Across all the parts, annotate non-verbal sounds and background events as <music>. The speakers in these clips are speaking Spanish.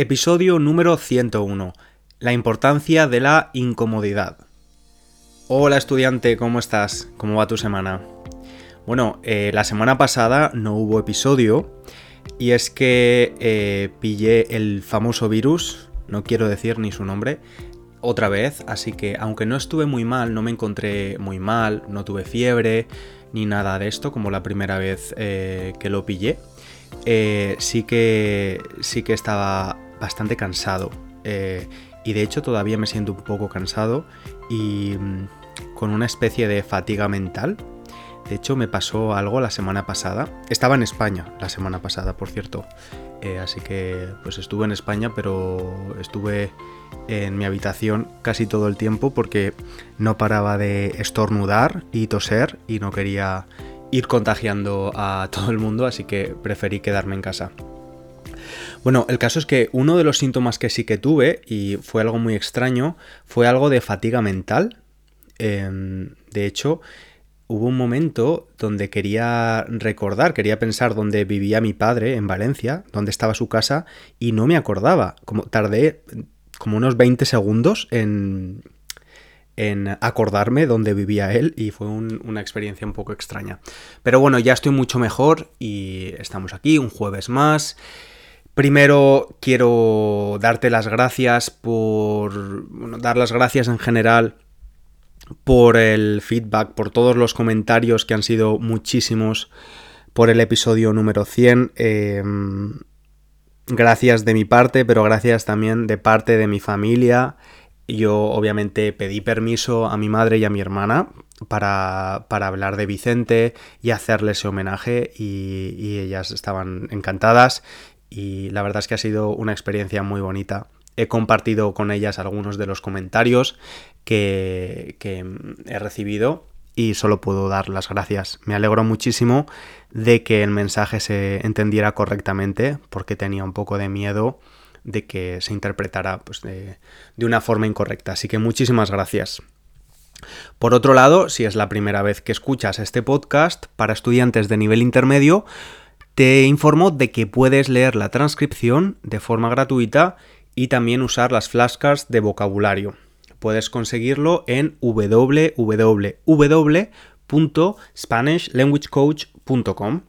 Episodio número 101. La importancia de la incomodidad. Hola estudiante, ¿cómo estás? ¿Cómo va tu semana? Bueno, eh, la semana pasada no hubo episodio y es que eh, pillé el famoso virus, no quiero decir ni su nombre, otra vez, así que aunque no estuve muy mal, no me encontré muy mal, no tuve fiebre ni nada de esto como la primera vez eh, que lo pillé, sí, que, sí que estaba bastante cansado. Eh, y de hecho todavía me siento un poco cansado y mm, con una especie de fatiga mental. De hecho me pasó algo la semana pasada. Estaba en España la semana pasada, por cierto. Eh, así que pues estuve en España, pero estuve en mi habitación casi todo el tiempo porque no paraba de estornudar y toser y no quería ir contagiando a todo el mundo, así que preferí quedarme en casa. Bueno, el caso es que uno de los síntomas que sí que tuve, y fue algo muy extraño, fue algo de fatiga mental. Em, de hecho, hubo un momento donde quería recordar, quería pensar dónde vivía mi padre, en Valencia, dónde estaba su casa, y no me acordaba. Como tardé como unos 20 segundos en, en acordarme dónde vivía él y fue una experiencia un poco extraña. Pero bueno, ya estoy mucho mejor y estamos aquí un jueves más. Primero quiero darte las gracias por... Dar las gracias en general por el feedback, por todos los comentarios que han sido muchísimos por el episodio número 100. Em, gracias de mi parte, pero gracias también de parte de mi familia. Yo obviamente pedí permiso a mi madre y a mi hermana para, hablar de Vicente y hacerle ese homenaje y ellas estaban encantadas y la verdad es que ha sido una experiencia muy bonita. He compartido con ellas algunos de los comentarios que, he recibido y solo puedo dar las gracias. Me alegro muchísimo de que el mensaje se entendiera correctamente porque tenía un poco de miedo de que se interpretara pues, de, de una forma incorrecta. Así que muchísimas gracias. Por otro lado, si es la primera vez que escuchas este podcast para estudiantes de nivel intermedio, te informo de que puedes leer la transcripción de forma gratuita y también usar las flashcards de vocabulario. Puedes conseguirlo en www.spanishlanguagecoach.com.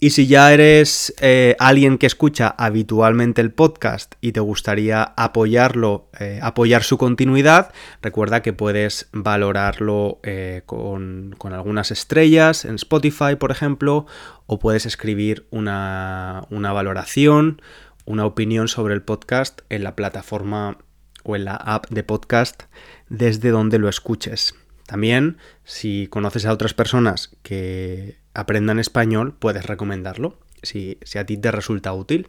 Y si ya eres eh, alguien que escucha habitualmente el podcast y te gustaría apoyarlo, eh, apoyar su continuidad, recuerda que puedes valorarlo eh, con, con, algunas estrellas en Spotify, por ejemplo, o puedes escribir una, una valoración, una opinión sobre el podcast en la plataforma o en la app de podcast desde donde lo escuches. También, si conoces a otras personas que aprendan español, puedes recomendarlo, si, a ti te resulta útil.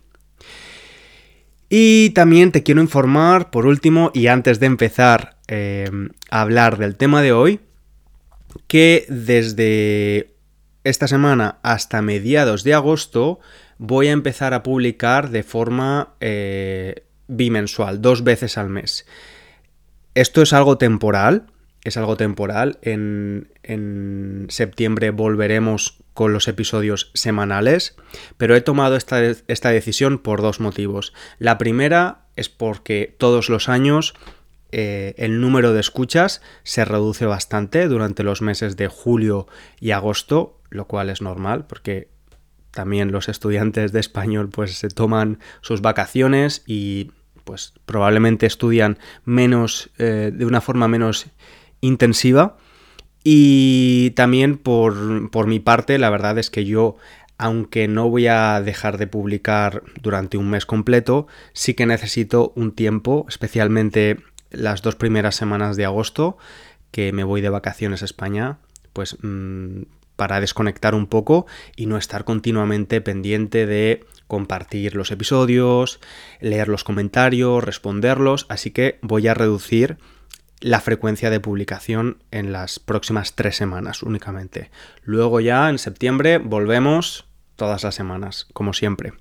Y también te quiero informar, por último, y antes de empezar eh, a hablar del tema de hoy, que desde esta semana hasta mediados de agosto voy a empezar a publicar de forma eh, bimensual, dos veces al mes. Esto es algo temporal, es algo temporal. En, septiembre volveremos con los episodios semanales, pero he tomado esta, esta, decisión por dos motivos. La primera es porque todos los años eh, el número de escuchas se reduce bastante durante los meses de julio y agosto, lo cual es normal porque también los estudiantes de español pues se toman sus vacaciones y pues probablemente estudian menos eh, de una forma menos intensiva. Y también por, por mi parte, la verdad es que yo aunque no voy a dejar de publicar durante un mes completo, sí que necesito un tiempo, especialmente las dos primeras semanas de agosto, que me voy de vacaciones a España, pues mm, para desconectar un poco y no estar continuamente pendiente de compartir los episodios, leer los comentarios, responderlos, así que voy a reducir la frecuencia de publicación en las próximas tres semanas únicamente. Luego ya en septiembre volvemos todas las semanas, como siempre.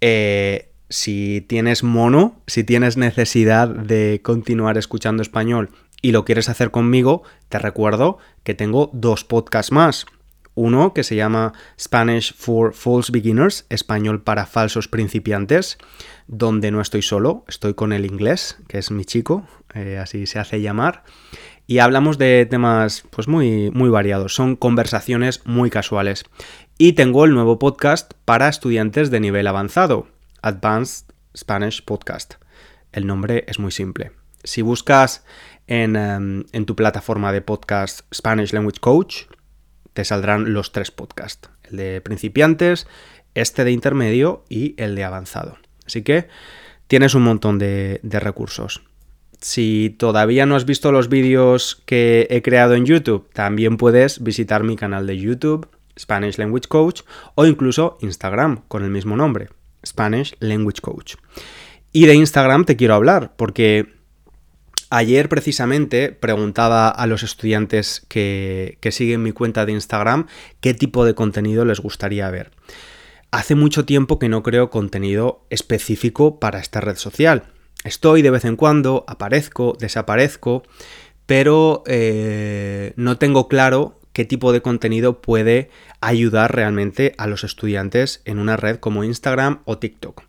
Eh, si tienes mono, si tienes necesidad de continuar escuchando español y lo quieres hacer conmigo, te recuerdo que tengo dos podcasts más. Uno que se llama Spanish for False Beginners, español para falsos principiantes, donde no estoy solo, estoy con el inglés, que es mi chico, eh, así se hace llamar. Y hablamos de temas pues muy, muy variados, son conversaciones muy casuales. Y tengo el nuevo podcast para estudiantes de nivel avanzado, Advanced Spanish Podcast. El nombre es muy simple. Si buscas en, em, en tu plataforma de podcast Spanish Language Coach, te saldrán los tres podcasts. El de principiantes, este de intermedio y el de avanzado. Así que tienes un montón de, recursos. Si todavía no has visto los vídeos que he creado en YouTube, también puedes visitar mi canal de YouTube, Spanish Language Coach, o incluso Instagram con el mismo nombre, Spanish Language Coach. Y de Instagram te quiero hablar, porque Ayer precisamente preguntaba a los estudiantes que, siguen mi cuenta de Instagram qué tipo de contenido les gustaría ver. Hace mucho tiempo que no creo contenido específico para esta red social. Estoy de vez en cuando, aparezco, desaparezco, pero eh, no tengo claro qué tipo de contenido puede ayudar realmente a los estudiantes en una red como Instagram o TikTok.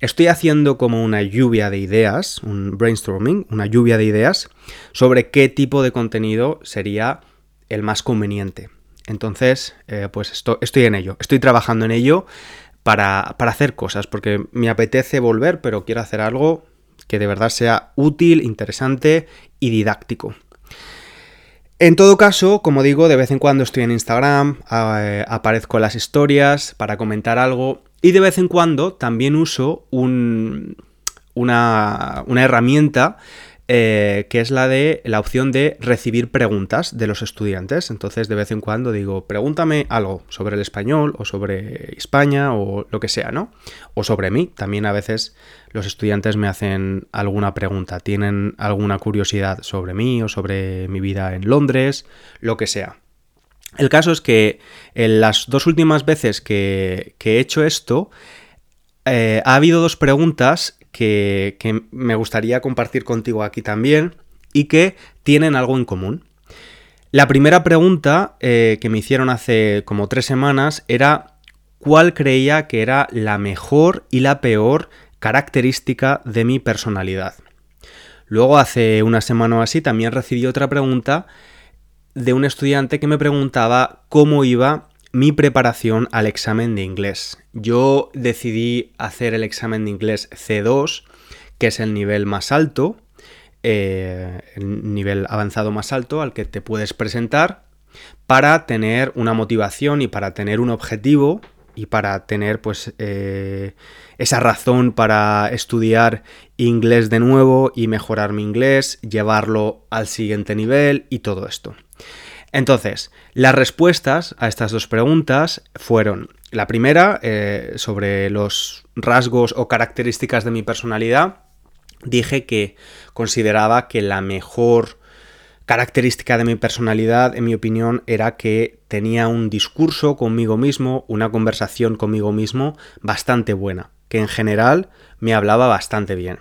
Estoy haciendo como una lluvia de ideas, un brainstorming, una lluvia de ideas sobre qué tipo de contenido sería el más conveniente. Entonces, eh, pues estoy en ello, estoy trabajando en ello para, para hacer cosas, porque me apetece volver, pero quiero hacer algo que de verdad sea útil, interesante y didáctico. En todo caso, como digo, de vez en cuando estoy en Instagram, eh, aparezco en las historias para comentar algo y de vez en cuando también uso una, herramienta eh, que es la de la opción de recibir preguntas de los estudiantes. Entonces, de vez en cuando digo, pregúntame algo sobre el español o sobre España o lo que sea, ¿no? O sobre mí. También a veces los estudiantes me hacen alguna pregunta, tienen alguna curiosidad sobre mí o sobre mi vida en Londres, lo que sea. El caso es que en las dos últimas veces que, he hecho esto, eh, ha habido dos preguntas que, me gustaría compartir contigo aquí también y que tienen algo en común. La primera pregunta eh, que me hicieron hace como tres semanas era cuál creía que era la mejor y la peor característica de mi personalidad. Luego hace una semana o así también recibí otra pregunta de un estudiante que me preguntaba cómo iba mi preparación al examen de inglés. Yo decidí hacer el examen de inglés C2, que es el nivel más alto, eh, el nivel avanzado más alto al que te puedes presentar, para tener una motivación y para tener un objetivo y para tener pues eh, esa razón para estudiar inglés de nuevo y mejorar mi inglés, llevarlo al siguiente nivel y todo esto. Entonces, las respuestas a estas dos preguntas fueron, la primera, eh, sobre los rasgos o características de mi personalidad, dije que consideraba que la mejor característica de mi personalidad, en mi opinión, era que tenía un discurso conmigo mismo, una conversación conmigo mismo bastante buena, que en general me hablaba bastante bien.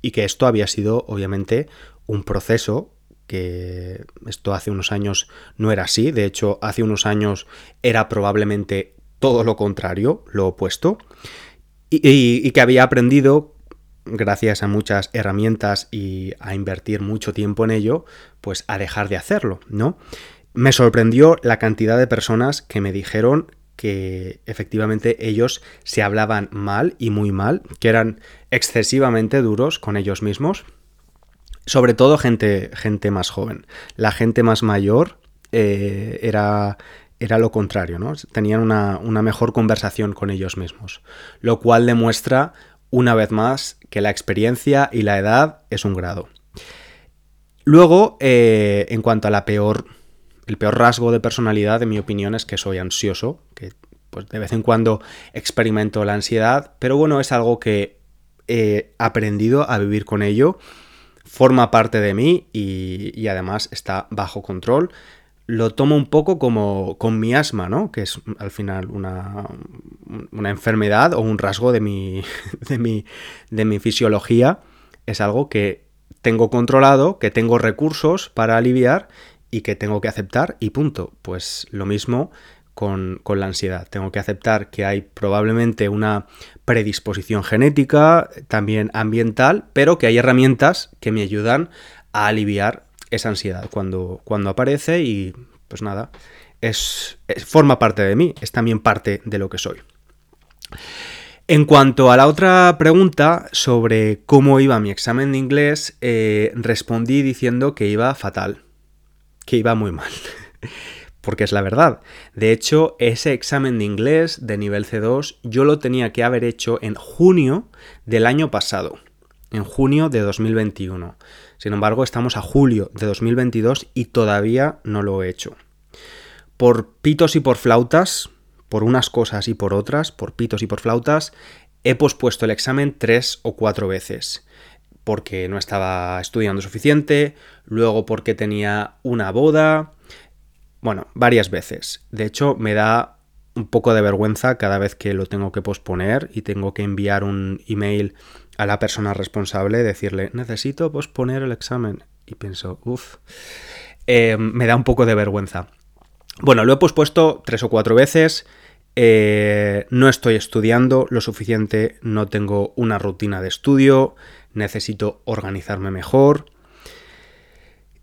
Y que esto había sido, obviamente, un proceso que esto hace unos años no era así, de hecho hace unos años era probablemente todo lo contrario, lo opuesto, y, que había aprendido gracias a muchas herramientas y a invertir mucho tiempo en ello, pues a dejar de hacerlo, ¿no? Me sorprendió la cantidad de personas que me dijeron que efectivamente ellos se hablaban mal y muy mal, que eran excesivamente duros con ellos mismos sobre todo gente, gente más joven. La gente más mayor eh, era, era lo contrario, ¿no? Tenían una, mejor conversación con ellos mismos. Lo cual demuestra, una vez más, que la experiencia y la edad es un grado. Luego, eh, en cuanto a la peor, el peor rasgo de personalidad, en mi opinión, es que soy ansioso, que pues de vez en cuando experimento la ansiedad, pero bueno, es algo que he aprendido a vivir con ello forma parte de mí y, además está bajo control. Lo tomo un poco como con mi asma, ¿no? Que es al final una, una enfermedad o un rasgo de mi, <laughs> de, mi, de mi fisiología. Es algo que tengo controlado, que tengo recursos para aliviar y que tengo que aceptar y punto. Pues lo mismo con, la ansiedad. Tengo que aceptar que hay probablemente una predisposición genética, también ambiental, pero que hay herramientas que me ayudan a aliviar esa ansiedad cuando, cuando aparece y pues nada, es, forma parte de mí, es también parte de lo que soy. En cuanto a la otra pregunta sobre cómo iba mi examen de inglés, eh, respondí diciendo que iba fatal, que iba muy mal. <laughs> porque es la verdad. De hecho, ese examen de inglés de nivel C2 yo lo tenía que haber hecho en junio del año pasado, en junio de 2021. Sin embargo, estamos a julio de 2022 y todavía no lo he hecho. Por pitos y por flautas, por unas cosas y por otras, por pitos y por flautas, he pospuesto el examen tres o cuatro veces porque no estaba estudiando suficiente, luego porque tenía una boda, bueno, varias veces. De hecho, me da un poco de vergüenza cada vez que lo tengo que posponer y tengo que enviar un email a la persona responsable, decirle, necesito posponer el examen. Y pienso, uff, eh, me da un poco de vergüenza. Bueno, lo he pospuesto tres o cuatro veces. Eh, no estoy estudiando lo suficiente, no tengo una rutina de estudio, necesito organizarme mejor.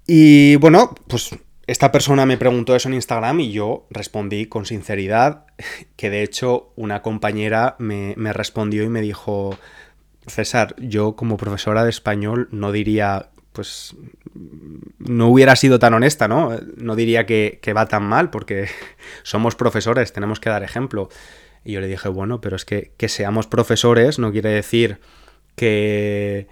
Y bueno, pues esta persona me preguntó eso en Instagram y yo respondí con sinceridad, <laughs> que de hecho una compañera me, respondió y me dijo, César, yo como profesora de español no diría, pues no hubiera sido tan honesta, ¿no? No diría que, que va tan mal porque <laughs> somos profesores, tenemos que dar ejemplo. Y yo le dije, bueno, pero es que que seamos profesores no quiere decir que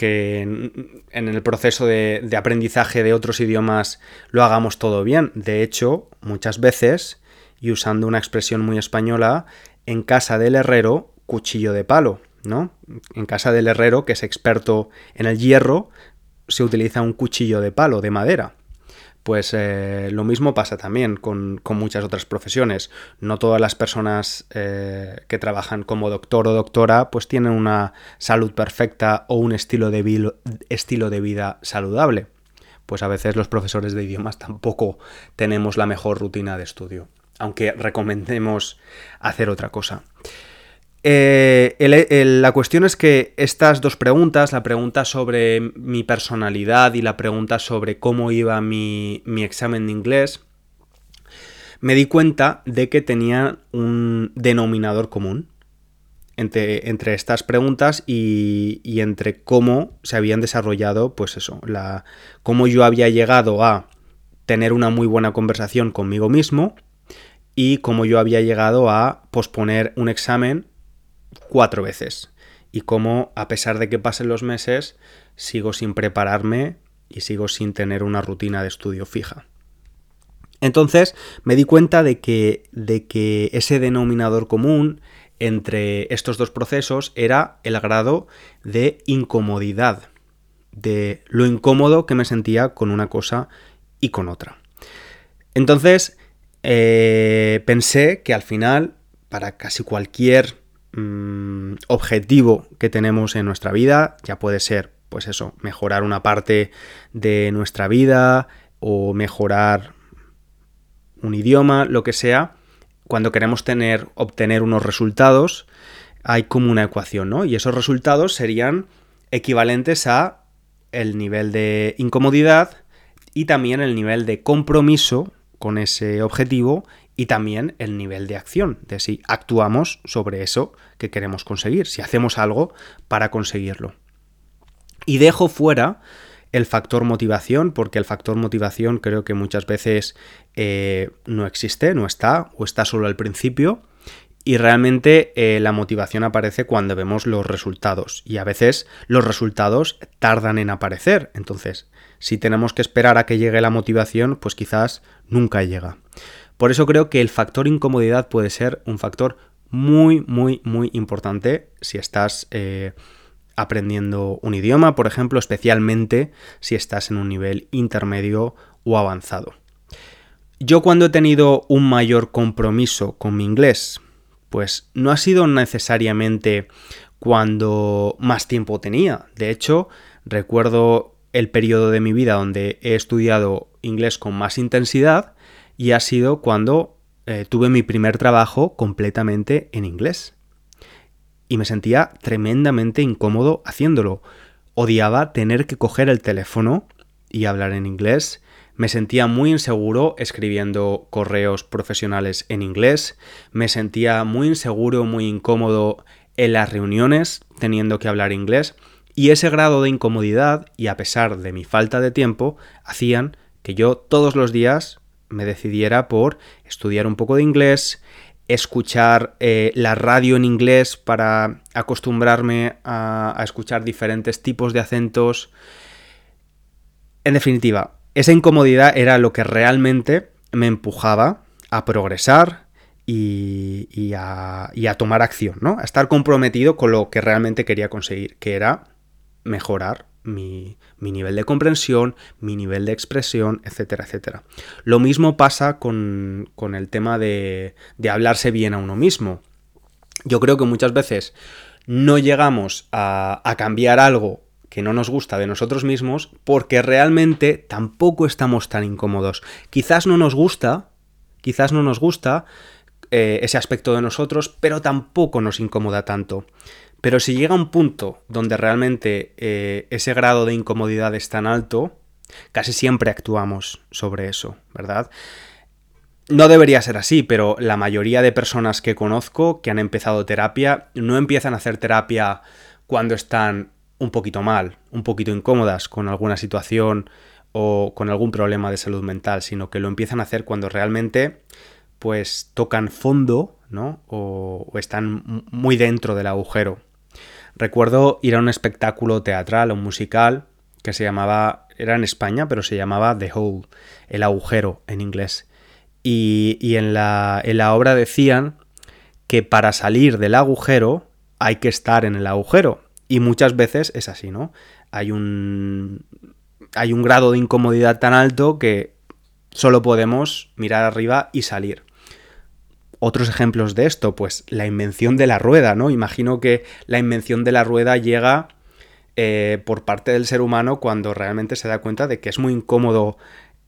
que en, el proceso de, aprendizaje de otros idiomas lo hagamos todo bien. De hecho, muchas veces, y usando una expresión muy española, en casa del herrero, cuchillo de palo, ¿no? En casa del herrero, que es experto en el hierro, se utiliza un cuchillo de palo, de madera. Pues eh, lo mismo pasa también con, muchas otras profesiones. No todas las personas eh, que trabajan como doctor o doctora pues tienen una salud perfecta o un estilo de, estilo de vida saludable. Pues a veces los profesores de idiomas tampoco tenemos la mejor rutina de estudio, aunque recomendemos hacer otra cosa. Eh, la cuestión es que estas dos preguntas, la pregunta sobre mi personalidad y la pregunta sobre cómo iba mi, examen de inglés, me di cuenta de que tenían un denominador común entre, entre estas preguntas y, y, entre cómo se habían desarrollado, pues eso, la, cómo yo había llegado a tener una muy buena conversación conmigo mismo y cómo yo había llegado a posponer un examen cuatro veces. Y cómo, a pesar de que pasen los meses, sigo sin prepararme y sigo sin tener una rutina de estudio fija. Entonces me di cuenta de que, de que ese denominador común entre estos dos procesos era el grado de incomodidad, de lo incómodo que me sentía con una cosa y con otra. Entonces eh, pensé que al final, para casi cualquier Mm, objetivo que tenemos en nuestra vida, ya puede ser, pues eso, mejorar una parte de nuestra vida o mejorar un idioma, lo que sea, cuando queremos tener, obtener unos resultados, hay como una ecuación, ¿no? Y esos resultados serían equivalentes a el nivel de incomodidad y también el nivel de compromiso con ese objetivo y también el nivel de acción, de si actuamos sobre eso que queremos conseguir, si hacemos algo para conseguirlo. Y dejo fuera el factor motivación, porque el factor motivación creo que muchas veces eh, no existe, no está, o está solo al principio, y realmente eh, la motivación aparece cuando vemos los resultados, y a veces los resultados tardan en aparecer, entonces si tenemos que esperar a que llegue la motivación, pues quizás nunca llega. Por eso creo que el factor incomodidad puede ser un factor muy, muy, muy importante si estás eh, aprendiendo un idioma, por ejemplo, especialmente si estás en un nivel intermedio o avanzado. Yo cuando he tenido un mayor compromiso con mi inglés, pues no ha sido necesariamente cuando más tiempo tenía. De hecho, recuerdo el periodo de mi vida donde he estudiado inglés con más intensidad y ha sido cuando eh, tuve mi primer trabajo completamente en inglés. Y me sentía tremendamente incómodo haciéndolo. Odiaba tener que coger el teléfono y hablar en inglés. Me sentía muy inseguro escribiendo correos profesionales en inglés. Me sentía muy inseguro, muy incómodo en las reuniones teniendo que hablar inglés. Y ese grado de incomodidad, y a pesar de mi falta de tiempo, hacían que yo todos los días me decidiera por estudiar un poco de inglés, escuchar eh, la radio en inglés para acostumbrarme a, escuchar diferentes tipos de acentos. En definitiva, esa incomodidad era lo que realmente me empujaba a progresar y, a, y, a, tomar acción, ¿no? A estar comprometido con lo que realmente quería conseguir, que era mejorar mi, nivel de comprensión, mi nivel de expresión, etcétera, etcétera. Lo mismo pasa con, el tema de, hablarse bien a uno mismo. Yo creo que muchas veces no llegamos a, a cambiar algo que no nos gusta de nosotros mismos porque realmente tampoco estamos tan incómodos. Quizás no nos gusta, quizás no nos gusta eh, ese aspecto de nosotros, pero tampoco nos incomoda tanto. Pero si llega un punto donde realmente eh, ese grado de incomodidad es tan alto, casi siempre actuamos sobre eso, ¿verdad? No debería ser así, pero la mayoría de personas que conozco que han empezado terapia no empiezan a hacer terapia cuando están un poquito mal, un poquito incómodas con alguna situación o con algún problema de salud mental, sino que lo empiezan a hacer cuando realmente pues tocan fondo, ¿no? O, están muy dentro del agujero. Recuerdo ir a un espectáculo teatral o musical que se llamaba, era en España, pero se llamaba The Hole, el agujero en inglés. Y, en, la, en la obra decían que para salir del agujero hay que estar en el agujero. Y muchas veces es así, ¿no? Hay un, hay un grado de incomodidad tan alto que solo podemos mirar arriba y salir. Otros ejemplos de esto, pues la invención de la rueda, ¿no? Imagino que la invención de la rueda llega eh, por parte del ser humano cuando realmente se da cuenta de que es muy incómodo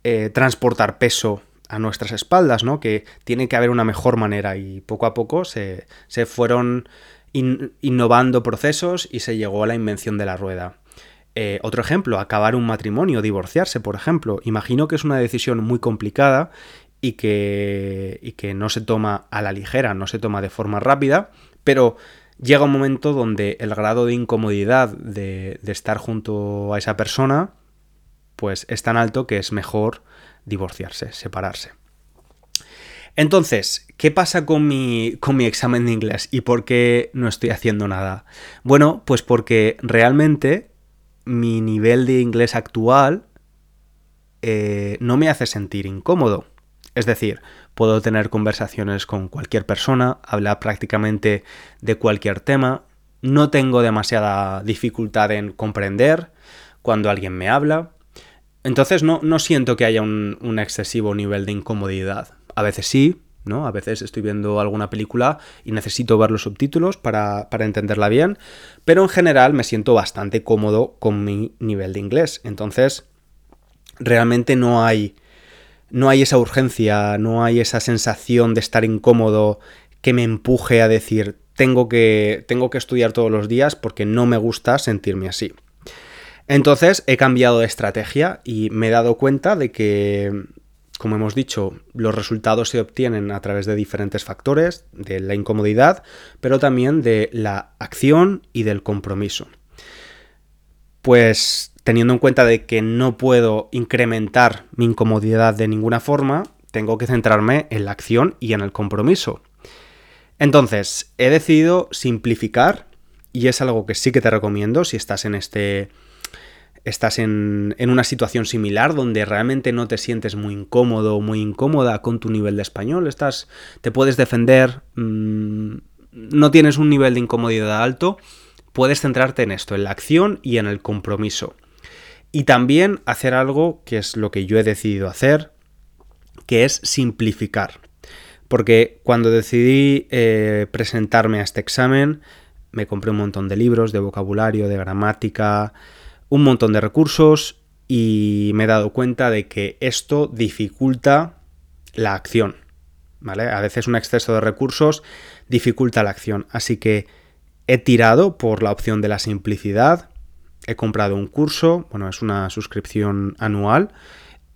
eh, transportar peso a nuestras espaldas, ¿no? Que tiene que haber una mejor manera y poco a poco se, fueron innovando procesos y se llegó a la invención de la rueda. Eh, otro ejemplo, acabar un matrimonio, divorciarse, por ejemplo. Imagino que es una decisión muy complicada y que, que no se toma a la ligera, no se toma de forma rápida, pero llega un momento donde el grado de incomodidad de, estar junto a esa persona pues es tan alto que es mejor divorciarse, separarse. Entonces, ¿qué pasa con mi, con mi examen de inglés y por qué no estoy haciendo nada? Bueno, pues porque realmente mi nivel de inglés actual eh, no me hace sentir incómodo. Es decir, puedo tener conversaciones con cualquier persona, hablar prácticamente de cualquier tema, no tengo demasiada dificultad en comprender cuando alguien me habla, entonces no, no siento que haya un, excesivo nivel de incomodidad. A veces sí, ¿no? A veces estoy viendo alguna película y necesito ver los subtítulos para, para, entenderla bien, pero en general me siento bastante cómodo con mi nivel de inglés. Entonces, realmente no hay no hay esa urgencia, no hay esa sensación de estar incómodo que me empuje a decir tengo que, tengo que estudiar todos los días porque no me gusta sentirme así. Entonces he cambiado de estrategia y me he dado cuenta de que, como hemos dicho, los resultados se obtienen a través de diferentes factores, de la incomodidad, pero también de la acción y del compromiso. Pues teniendo en cuenta de que no puedo incrementar mi incomodidad de ninguna forma, tengo que centrarme en la acción y en el compromiso. Entonces, he decidido simplificar y es algo que sí que te recomiendo si estás en este estás en, una situación similar donde realmente no te sientes muy incómodo o muy incómoda con tu nivel de español, estás, te puedes defender, mm, no tienes un nivel de incomodidad alto, puedes centrarte en esto, en la acción y en el compromiso. Y también hacer algo que es lo que yo he decidido hacer, que es simplificar. Porque cuando decidí eh, presentarme a este examen, me compré un montón de libros de vocabulario, de gramática, un montón de recursos y me he dado cuenta de que esto dificulta la acción. ¿vale? A veces un exceso de recursos dificulta la acción, así que he tirado por la opción de la simplicidad, he comprado un curso, bueno, es una suscripción anual,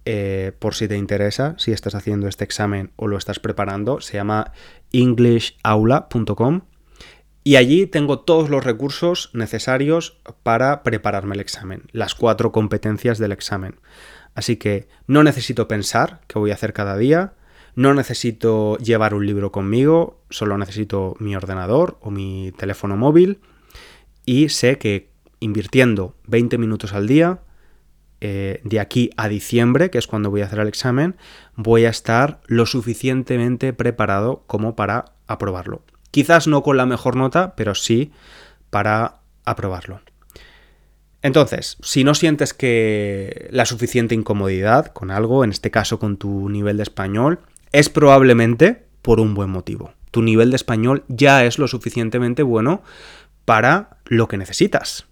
eh, por si te interesa, si estás haciendo este examen o lo estás preparando, se llama englishaula.com y allí tengo todos los recursos necesarios para prepararme el examen, las cuatro competencias del examen. Así que no necesito pensar qué voy a hacer cada día, no necesito llevar un libro conmigo, solo necesito mi ordenador o mi teléfono móvil y sé que invirtiendo 20 minutos al día, eh, de aquí a diciembre, que es cuando voy a hacer el examen, voy a estar lo suficientemente preparado como para aprobarlo. Quizás no con la mejor nota, pero sí para aprobarlo. Entonces, si no sientes que la suficiente incomodidad con algo, en este caso con tu nivel de español, es probablemente por un buen motivo. Tu nivel de español ya es lo suficientemente bueno para lo que necesitas.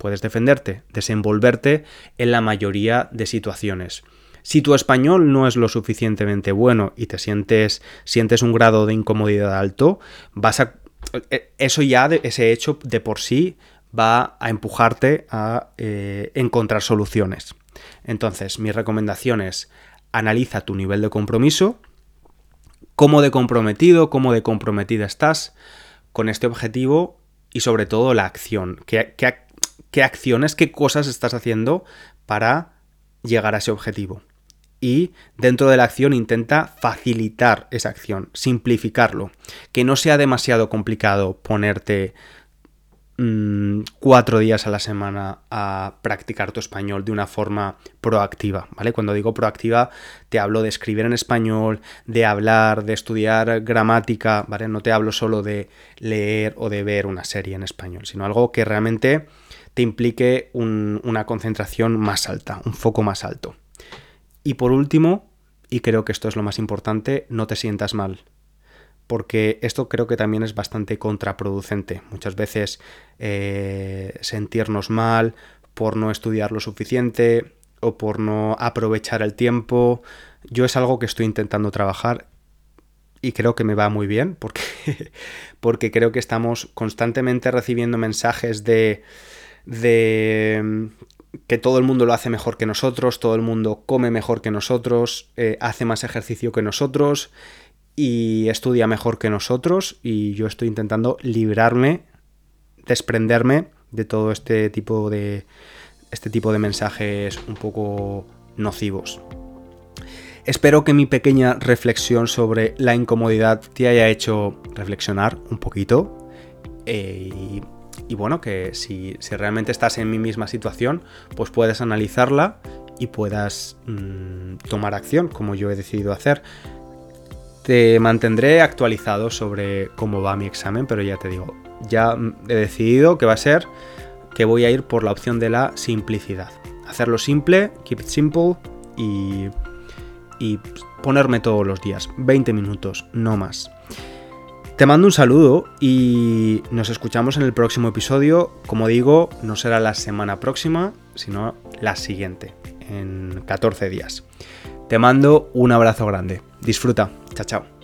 Puedes defenderte, desenvolverte en la mayoría de situaciones. Si tu español no es lo suficientemente bueno y te sientes, sientes un grado de incomodidad alto, vas a. Eh, eso ya, ese hecho de por sí, va a empujarte a eh, encontrar soluciones. Entonces, mi recomendación es analiza tu nivel de compromiso, cómo de comprometido, cómo de comprometida estás con este objetivo y sobre todo la acción. ¿Qué, qué acciones, qué cosas estás haciendo para llegar a ese objetivo? y dentro de la acción intenta facilitar esa acción, simplificarlo, que no sea demasiado complicado ponerte mm, cuatro días a la semana a practicar tu español de una forma proactiva, ¿vale? Cuando digo proactiva te hablo de escribir en español, de hablar, de estudiar gramática, ¿vale? No te hablo solo de leer o de ver una serie en español, sino algo que realmente implique una concentración más alta, un foco más alto. Y por último, y creo que esto es lo más importante, no te sientas mal. Porque esto creo que también es bastante contraproducente. Muchas veces eh, sentirnos mal por no estudiar lo suficiente o por no aprovechar el tiempo. Yo es algo que estoy intentando trabajar y creo que me va muy bien porque <laughs> creo que estamos constantemente recibiendo mensajes de, de que todo el mundo lo hace mejor que nosotros, todo el mundo come mejor que nosotros, eh, hace más ejercicio que nosotros y estudia mejor que nosotros y yo estoy intentando librarme, desprenderme de todo este tipo de este tipo de mensajes un poco nocivos. Espero que mi pequeña reflexión sobre la incomodidad te haya hecho reflexionar un poquito eh, y y bueno, que si, realmente estás en mi misma situación, pues puedes analizarla y puedas mm, tomar acción, como yo he decidido hacer. Te mantendré actualizado sobre cómo va mi examen, pero ya te digo, ya he decidido que va a ser que voy a ir por la opción de la simplicidad. Hacerlo simple, keep it simple y, y ponerme todos los días, 20 minutos, no más. Te mando un saludo y nos escuchamos en el próximo episodio. Como digo, no será la semana próxima, sino la siguiente, en 14 días. Te mando un abrazo grande. Disfruta. Chao, chao.